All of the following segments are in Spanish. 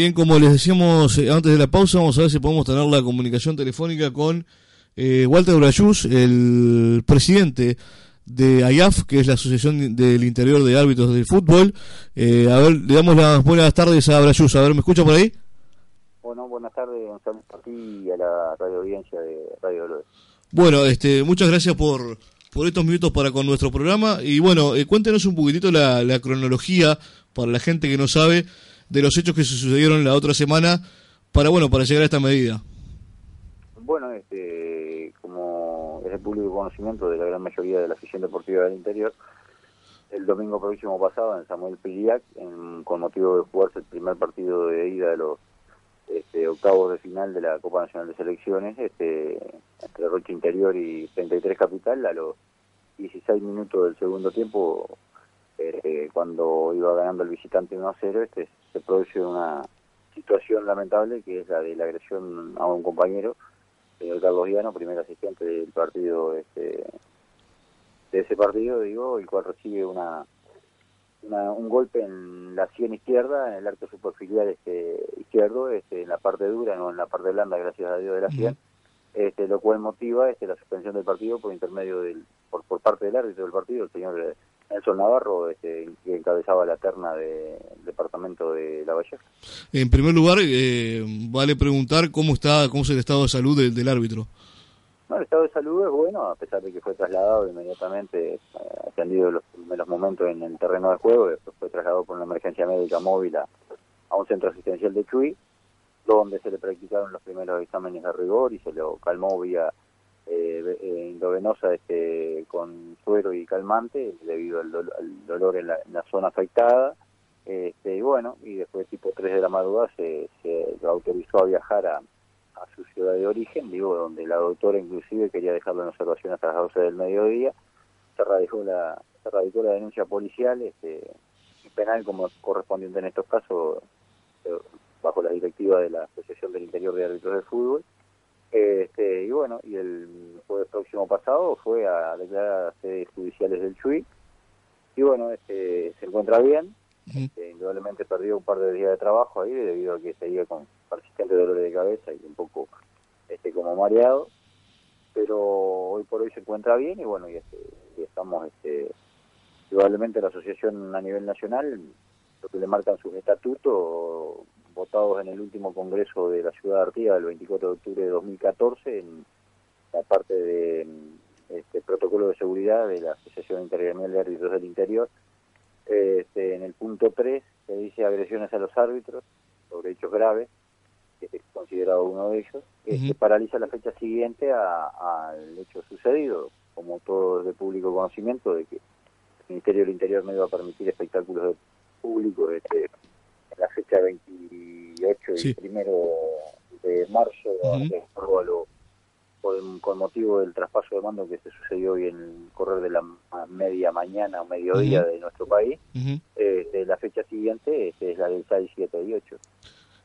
Bien, como les decíamos eh, antes de la pausa, vamos a ver si podemos tener la comunicación telefónica con eh, Walter Brayús, el presidente de AIAF, que es la Asociación del Interior de Árbitros del Fútbol. Eh, a ver, le damos las buenas tardes a Brayús. A ver, ¿me escucha por ahí? Bueno, buenas tardes, saludo a ti y a la radio audiencia de Radio Dolores. Bueno, este, muchas gracias por, por estos minutos para con nuestro programa. Y bueno, eh, cuéntenos un poquitito la, la cronología para la gente que no sabe de los hechos que sucedieron la otra semana para bueno para llegar a esta medida. Bueno, este, como es el público conocimiento de la gran mayoría de la afición deportiva del interior, el domingo próximo pasado en Samuel Piriac, en, con motivo de jugarse el primer partido de ida de los este, octavos de final de la Copa Nacional de Selecciones, este, entre Roche Interior y 33 Capital, a los 16 minutos del segundo tiempo, eh, cuando iba ganando el visitante 1 a 0, este, se produce una situación lamentable que es la de la agresión a un compañero, señor Carlos Diano, primer asistente del partido, este, de ese partido, digo, el cual recibe una, una, un golpe en la sien izquierda, en el arco superciliar este, izquierdo, este, en la parte dura, no en la parte blanda, gracias a Dios, de la sien, este, lo cual motiva este, la suspensión del partido por intermedio del, por, por parte del árbitro del partido, el señor Nelson Navarro, este, que encabezaba la terna del departamento de La Valleja. En primer lugar, eh, vale preguntar cómo está, cómo es el estado de salud del, del árbitro. No, el estado de salud es bueno, a pesar de que fue trasladado inmediatamente, eh, atendido los primeros momentos en el terreno de juego, después fue trasladado por una emergencia médica móvil a, a un centro asistencial de Chuy, donde se le practicaron los primeros exámenes de rigor y se lo calmó vía endovenosa este, con suero y calmante debido al, dolo- al dolor en la, en la zona afectada. Este, y bueno, y después tipo 3 de la madrugada se, se autorizó a viajar a, a su ciudad de origen, digo, donde la doctora inclusive quería dejarlo en observación hasta las 12 del mediodía. Se radicó la, se radicó la denuncia policial este, y penal como correspondiente en estos casos, eh, bajo la directiva de la Asociación del Interior de Árbitros de Fútbol. Este, y bueno, y el jueves próximo pasado fue a declarar a las sedes judiciales del Chuy. Y bueno, este, se encuentra bien. Este, indudablemente perdió un par de días de trabajo ahí debido a que seguía con persistentes dolores de cabeza y un poco este como mareado. Pero hoy por hoy se encuentra bien y bueno, y, este, y estamos este, indudablemente la asociación a nivel nacional, lo que le marcan sus estatutos, votados en el último congreso de la ciudad de Artigas el 24 de octubre de 2014 en la parte de este protocolo de seguridad de la Asociación Intergremial de Árbitros del Interior. Este, en el punto 3 se dice agresiones a los árbitros sobre hechos graves, que es considerado uno de ellos, que se paraliza la fecha siguiente a- al hecho sucedido, como todo es de público conocimiento de que el Ministerio del Interior no iba a permitir espectáculos de público este, la fecha 28 y primero de marzo, a lo- por- con motivo del traspaso de mando que se sucedió hoy en el correr de la media mañana o mediodía de nuestro país. Este, la fecha siguiente este, es la del 6, 7 y 8.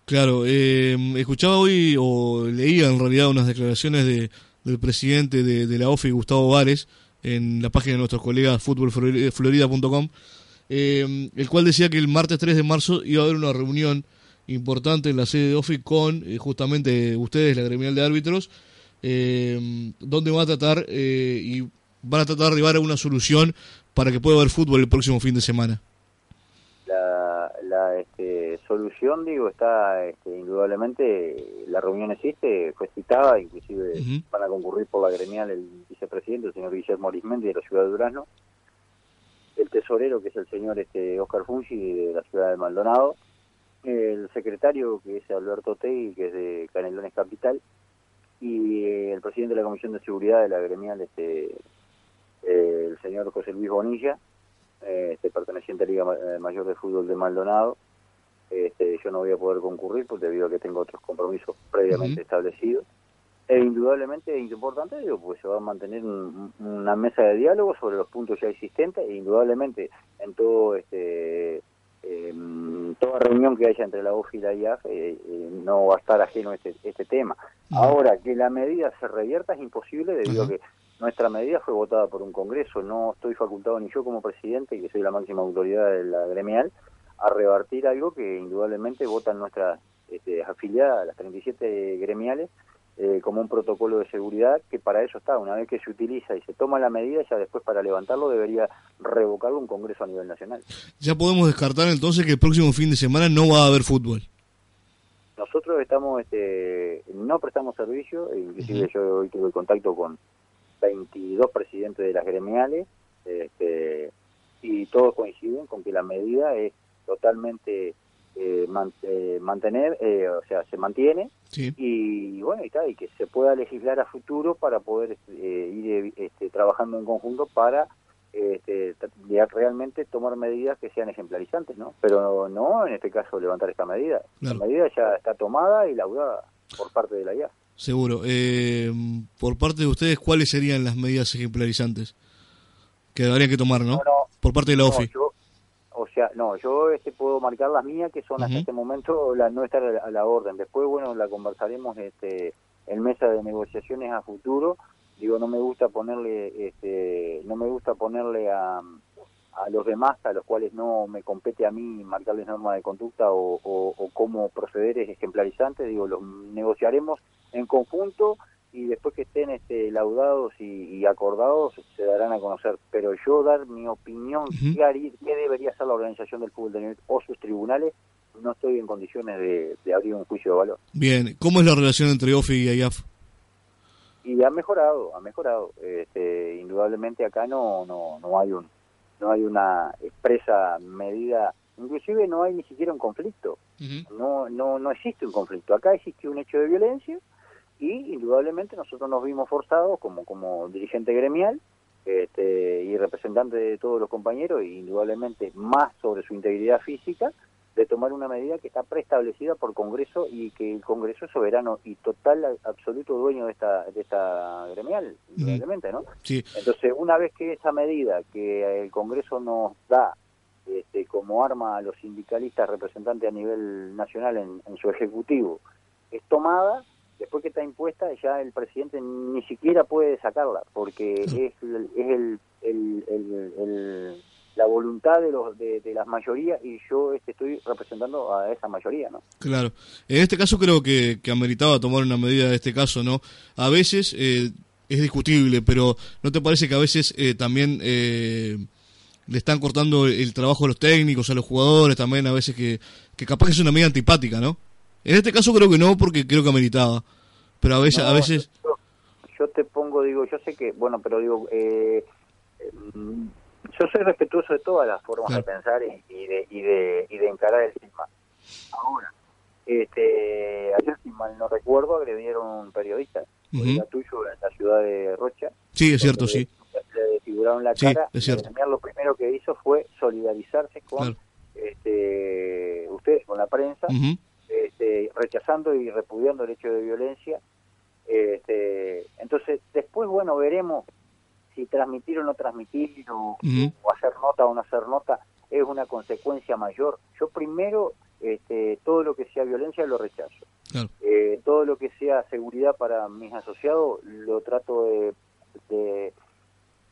Claro, eh, escuchaba hoy o leía en realidad unas declaraciones de, del presidente de, de la OFI, Gustavo Vares, en la página de nuestros colegas futbolflorida.com, eh, el cual decía que el martes 3 de marzo iba a haber una reunión importante en la sede de OFI con eh, justamente ustedes, la gremial de árbitros, eh, donde van a tratar eh, y van a tratar de arribar a una solución para que pueda haber fútbol el próximo fin de semana. La, la este, solución, digo, está este, indudablemente, la reunión existe, fue citada, inclusive van a concurrir por la gremial el vicepresidente, el señor Guillermo Arismendi de la ciudad de Durazno, el tesorero, que es el señor este, Oscar Fungi de la ciudad de Maldonado, el secretario, que es Alberto Tegui, que es de Canelones Capital, y eh, el presidente de la Comisión de Seguridad de la gremial, este, eh, el señor José Luis Bonilla, eh, este, perteneciente a Liga Ma- eh, Mayor de Fútbol de Maldonado. Este, yo no voy a poder concurrir porque debido a que tengo otros compromisos previamente establecidos. E indudablemente es importante, digo, pues se va a mantener un- una mesa de diálogo sobre los puntos ya existentes e indudablemente en todo este em, toda reunión que haya entre la OFI y la IAF eh, eh, no va a estar ajeno este, este tema. Ahora, que la medida se revierta es imposible debido a que nuestra medida fue votada por un Congreso. No estoy facultado ni yo como presidente, que soy la máxima autoridad de la gremial, a revertir algo que indudablemente votan nuestras este, afiliadas, las 37 gremiales, eh, como un protocolo de seguridad que para eso está. Una vez que se utiliza y se toma la medida, ya después para levantarlo debería revocarlo un Congreso a nivel nacional. Ya podemos descartar entonces que el próximo fin de semana no va a haber fútbol. Nosotros estamos, este, no prestamos servicio, inclusive Ujú. yo hoy tuve contacto con 22 presidentes de las gremiales, este, y todos coinciden con que la medida es totalmente eh, man- eh, mantener, eh, o sea, se mantiene, Sí. y bueno, y, tal, y que se pueda legislar a futuro para poder eh, ir este, trabajando en conjunto para este, realmente tomar medidas que sean ejemplarizantes, ¿no? Pero no, en este caso, levantar esta medida. Claro. La medida ya está tomada y laudada por parte de la IA. Seguro. Eh, por parte de ustedes, ¿cuáles serían las medidas ejemplarizantes que habrían que tomar, no? Por parte de la no, OFI. yo, sea, no, yo este, puedo marcar las mías, que son hasta este momento las nuestras a la, a la orden. Después, bueno, la conversaremos este, en mesa de negociaciones a futuro. Digo, no me gusta ponerle, este, no me gusta ponerle a, a los demás, a los cuales no me compete a mí marcarles normas de conducta o, o, o cómo proceder es ejemplarizante. Digo, los negociaremos en conjunto y después que estén este, laudados y, y acordados se darán a conocer. Pero yo dar mi opinión, Ujú. qué, haría- qué debería hacer la organización del fútbol de nivel o sus tribunales, no estoy en condiciones de, de abrir un juicio de valor. Bien, ¿cómo es la relación entre OFI y IAF? Y ha mejorado, ha mejorado. Este, indudablemente acá no, no, no hay un, no hay una expresa medida, inclusive no hay ni siquiera un conflicto. no, no, no existe un conflicto. Acá existe un hecho de violencia y indudablemente nosotros nos vimos forzados como, como dirigente gremial este, y representante de todos los compañeros, y indudablemente más sobre su integridad física, de tomar una medida que está preestablecida por Congreso y que el Congreso es soberano y total, absoluto dueño de esta, de esta gremial, indudablemente, ¿no? Sí, Entonces, una vez que esa medida que el Congreso nos da este, como arma a los sindicalistas representantes a nivel nacional en, en su ejecutivo es tomada, después que está impuesta, ya el presidente ni siquiera puede sacarla, porque es, es el, el- el- el- la voluntad de, los, de, de las mayorías y yo este, estoy representando a esa mayoría, ¿no? claro. En este caso creo que, que ameritaba tomar una medida de este caso, ¿no? A veces eh, es discutible, pero ¿no te parece que a veces eh, también eh, le están cortando el trabajo a los técnicos, a los jugadores también, a veces que, que capaz que es una medida antipática, ¿no? En este caso creo que no, porque creo que ameritaba. Pero a veces, a veces Yo, yo te pongo, digo, yo sé que, bueno, pero digo, eh, mm, yo soy respetuoso de todas las formas Claro. de pensar y, y de, y, de, y de encarar el tema. Ahora, este, ayer, si mal no recuerdo, agredieron a un periodista, Ujú. colega tuyo, en la ciudad de Rocha. sí, es cierto, sí. Le desfiguraron la Sí, cara. es cierto. Lo primero que hizo fue solidarizarse con Claro. este, ustedes, con la prensa, este, rechazando y repudiando el hecho de violencia. Este, entonces, después, bueno, veremos si transmitir o no transmitir, o, hacer nota o no hacer nota, es una consecuencia mayor. Yo primero, este, todo lo que sea violencia lo rechazo. Claro. Eh, todo lo que sea seguridad para mis asociados lo trato de, de,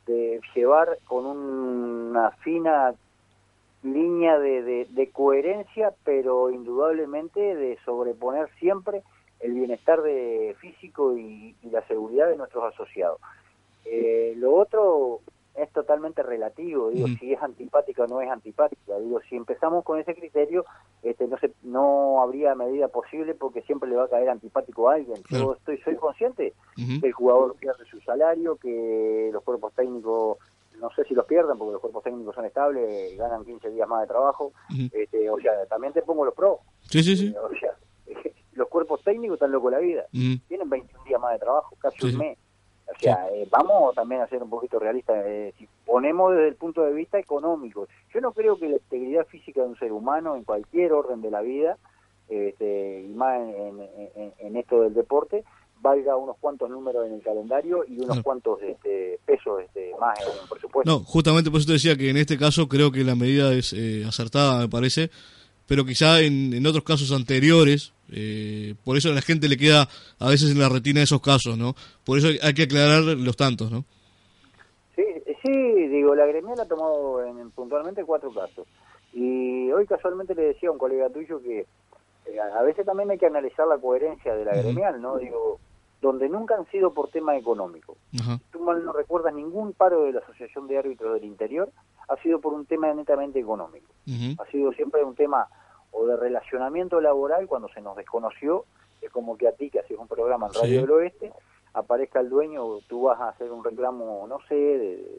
de llevar con una fina línea de, de, de coherencia, pero indudablemente de sobreponer siempre el bienestar de físico y, y la seguridad de nuestros asociados. Eh, lo otro es totalmente relativo, digo, si es antipática o no es antipática. Digo, si empezamos con ese criterio, este, no se, no habría medida posible porque siempre le va a caer antipático a alguien. Yo estoy, soy consciente Ujú. que el jugador pierde su salario, que los cuerpos técnicos, no sé si los pierden porque los cuerpos técnicos son estables, ganan 15 días más de trabajo. Este, o sea, también te pongo los pros. Sí, sí, sí. Eh, O sea, los cuerpos técnicos están locos la vida. Tienen 21 días más de trabajo, casi Sí, un mes. O sea, eh, vamos también a ser un poquito realistas. eh, si ponemos desde el punto de vista económico, yo no creo que la integridad física de un ser humano en cualquier orden de la vida, este, y más en, en- en- en esto del deporte, valga unos cuantos números en el calendario y unos cuantos este, pesos este, más en el presupuesto. No, justamente por eso te decía que en este caso creo que la medida es eh, acertada, me parece, pero quizá en, en otros casos anteriores, eh, por eso a la gente le queda a veces en la retina esos casos, ¿no? Por eso hay que aclarar los tantos, ¿no? Sí, sí, digo, la gremial ha tomado en- puntualmente cuatro casos. Y hoy casualmente le decía a un colega tuyo que eh, a veces también hay que analizar la coherencia de la gremial, ¿no? Digo, donde nunca han sido por tema económico. Ajá. Tú mal no recuerdas ningún paro de la Asociación de Árbitros del Interior ha sido por un tema netamente económico. Ha sido siempre un tema o de relacionamiento laboral cuando se nos desconoció, es como que a ti que haces un programa en Radio Sí. del Oeste, aparezca el dueño, tú vas a hacer un reclamo, no sé, de-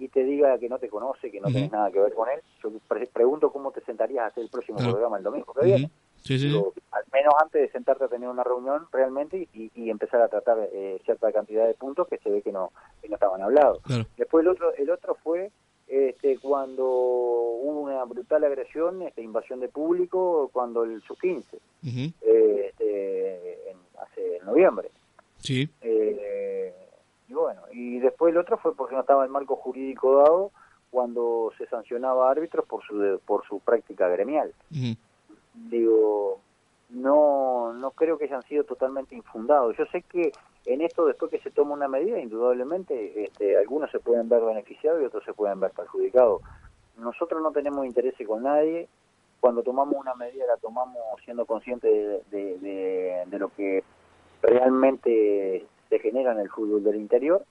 y te diga que no te conoce, que no Ujú. tenés nada que ver con él. Yo pre- pregunto cómo te sentarías a hacer el próximo programa el domingo que viene. Sí, sí. Digo, al menos antes de sentarte a tener una reunión realmente y, y empezar a tratar eh, cierta cantidad de puntos que se ve que no, que no estaban hablados. Claro. Después el otro, el otro fue este, cuando hubo una brutal agresión, este, invasión de público, cuando el sub-15, Ujú. eh, este, en- hace en noviembre. Sí. Eh, y bueno, y después el otro fue porque no estaba el marco jurídico dado cuando se sancionaba a árbitros por su, por su práctica gremial. Digo, no, no creo que hayan sido totalmente infundados. Yo sé que en esto, después que se toma una medida, indudablemente este, algunos se pueden ver beneficiados y otros se pueden ver perjudicados. Nosotros no tenemos interés con nadie. Cuando tomamos una medida, la tomamos siendo conscientes de, de- lo que realmente se genera en el fútbol del interior.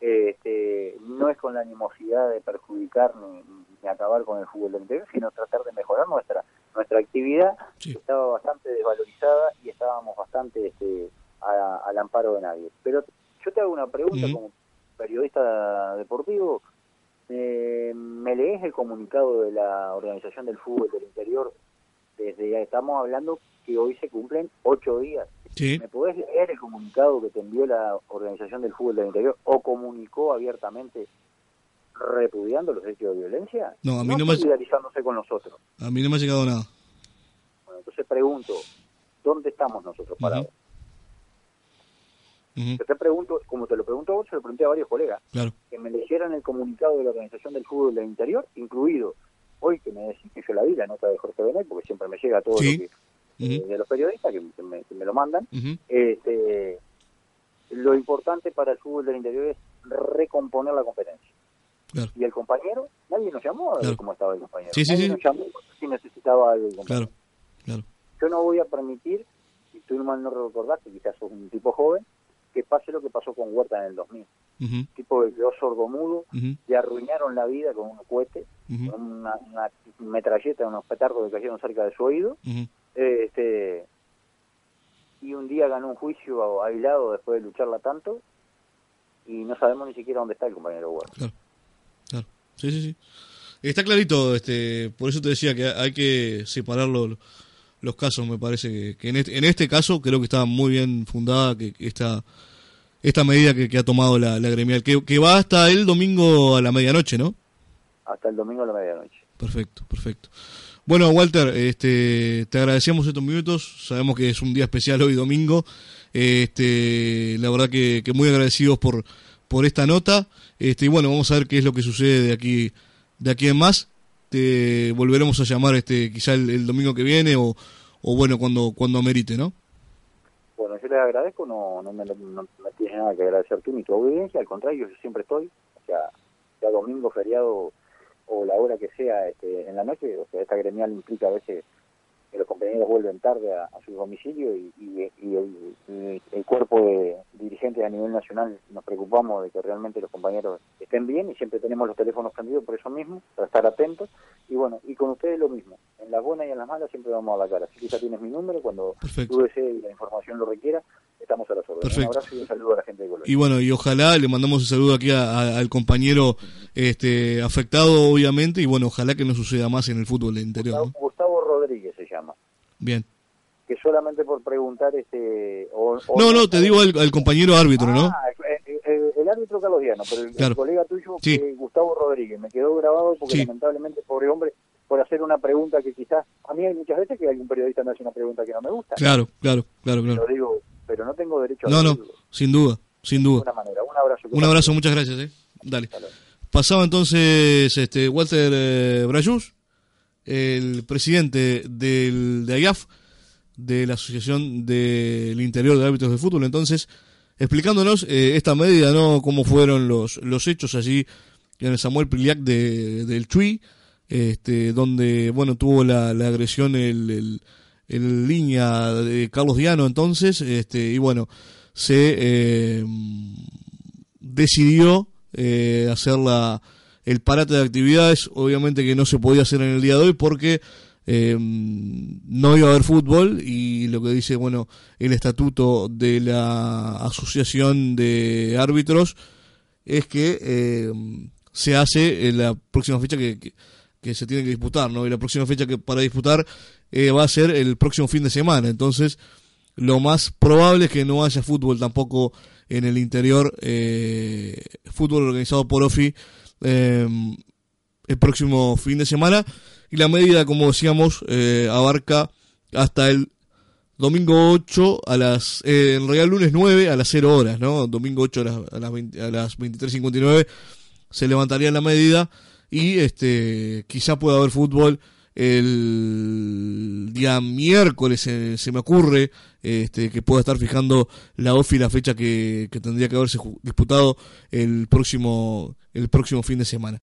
Este, no es con la animosidad de perjudicar ni, ni acabar con el fútbol del interior, sino tratar de mejorar nuestra nuestra actividad Sí. estaba bastante desvalorizada y estábamos bastante este, a- al amparo de nadie. Pero yo te hago una pregunta como periodista deportivo. Eh, ¿Me lees el comunicado de la Organización del Fútbol del Interior? Desde estamos hablando que hoy se cumplen ocho días. Sí. ¿Me podés leer el comunicado que te envió la Organización del Fútbol del Interior o comunicó abiertamente repudiando los hechos de violencia? No, a mí no me- solidarizándose con nosotros. A mí no me ha llegado nada. Bueno, entonces pregunto, ¿dónde estamos nosotros parados? Te pregunto, como te lo pregunto a vos, se lo pregunté a varios colegas, Claro. que me leyeran el comunicado de la Organización del Fútbol del Interior, incluido hoy que me decís que yo la vi, la nota de Jorge Benet, porque siempre me llega todo Sí. lo que, eh, de los periodistas que, que me, que me lo mandan. Este, lo importante para el fútbol del interior es recomponer la competencia. Claro. Y el compañero, nadie nos llamó a ver cómo estaba el compañero. Sí, sí, nadie sí. nos llamó si necesitaba algo el compañero. Claro. Claro. Yo no voy a permitir, si tú mal no recordás, que quizás sos un tipo joven, que pase lo que pasó con Huerta en el 2000. Ujú. Un tipo que quedó sordomudo, le arruinaron la vida con un cohete, con una, una metralleta, unos petardos que cayeron cerca de su oído. Este, y un día ganó un juicio aislado después de lucharla tanto y no sabemos ni siquiera dónde está el compañero Huerta. Claro. Sí, sí, sí. Está clarito, este, por eso te decía que hay que separar lo- los casos, me parece que, que en, este, en este caso creo que está muy bien fundada que, que esta, esta medida que, que ha tomado la, la gremial, que, que va hasta el domingo a la medianoche, ¿no? Hasta el domingo a la medianoche. Perfecto, perfecto. Bueno, Walter, este, te agradecemos estos minutos. Sabemos que es un día especial hoy domingo. Este, la verdad que, que muy agradecidos por, por esta nota. Este, y bueno, vamos a ver qué es lo que sucede de aquí, de aquí en más. Te volveremos a llamar, este, quizá el, domingo que viene o, o bueno, cuando, cuando amerite, ¿no? Bueno, yo les agradezco, no, no, me, no me tienes nada que agradecer tú ni tu audiencia, al contrario, yo siempre estoy, o sea, sea domingo, feriado o la hora que sea este, en la noche, o sea, esta gremial implica a veces que los compañeros vuelven tarde a, a su domicilio y, y- y el, cuerpo de dirigentes a nivel nacional nos preocupamos de que realmente los compañeros estén bien y siempre tenemos los teléfonos prendidos por eso mismo, para estar atentos. Y bueno, y con ustedes lo mismo, en las buenas y en las malas siempre vamos a la cara. Así que ya tienes mi número, cuando Perfecto. tú desees y la información lo requiera, estamos a las órdenes. Un abrazo y un saludo a la gente de Colombia. Y bueno, y ojalá le mandamos un saludo aquí a- a- al compañero este, afectado, obviamente, y bueno, ojalá que no suceda más en el fútbol interior. ¿no? Gustavo, Gustavo Rodríguez se llama. Bien, que solamente por preguntar este o, no no te digo el, compañero árbitro no ah, el, árbitro Carlos Diano pero el, colega tuyo Gustavo Rodríguez. Me quedó grabado porque lamentablemente pobre hombre por hacer una pregunta que quizás a mí hay muchas veces que algún periodista me hace una pregunta que no me gusta. Claro claro claro claro. Lo digo pero no tengo derecho a no no sin duda sin duda. Un abrazo un abrazo muchas gracias eh. Dale. Pasaba entonces este Walter eh, Brayus el presidente del, de AIAF, de la Asociación del Interior de Árbitros de Fútbol, entonces, explicándonos eh, esta medida, ¿no? Cómo fueron los, los hechos allí en el Samuel Priliac de, del Chuy, este, donde, bueno, tuvo la, la agresión el, el, línea de Carlos Diano entonces, este, y bueno, se eh, decidió eh, hacer la el parate de actividades, obviamente que no se podía hacer en el día de hoy porque eh, no iba a haber fútbol y lo que dice, bueno, el estatuto de la Asociación de Árbitros es que eh, se hace en la próxima fecha que, que, se tiene que disputar, ¿no? Y la próxima fecha que para disputar eh, va a ser el próximo fin de semana, entonces lo más probable es que no haya fútbol tampoco en el interior, fútbol organizado por OFI Em, el próximo fin de semana. Y la medida, como decíamos, eh, abarca hasta el domingo 8 a las, eh, en realidad lunes 9 a las 0 horas, ¿no? Domingo 8 a las, a las, 20, a las 23.59 se levantaría la medida y este quizá pueda haber fútbol el día miércoles se, me ocurre este, que pueda estar fijando la OFI la fecha que, que tendría que haberse disputado el próximo el próximo fin de semana.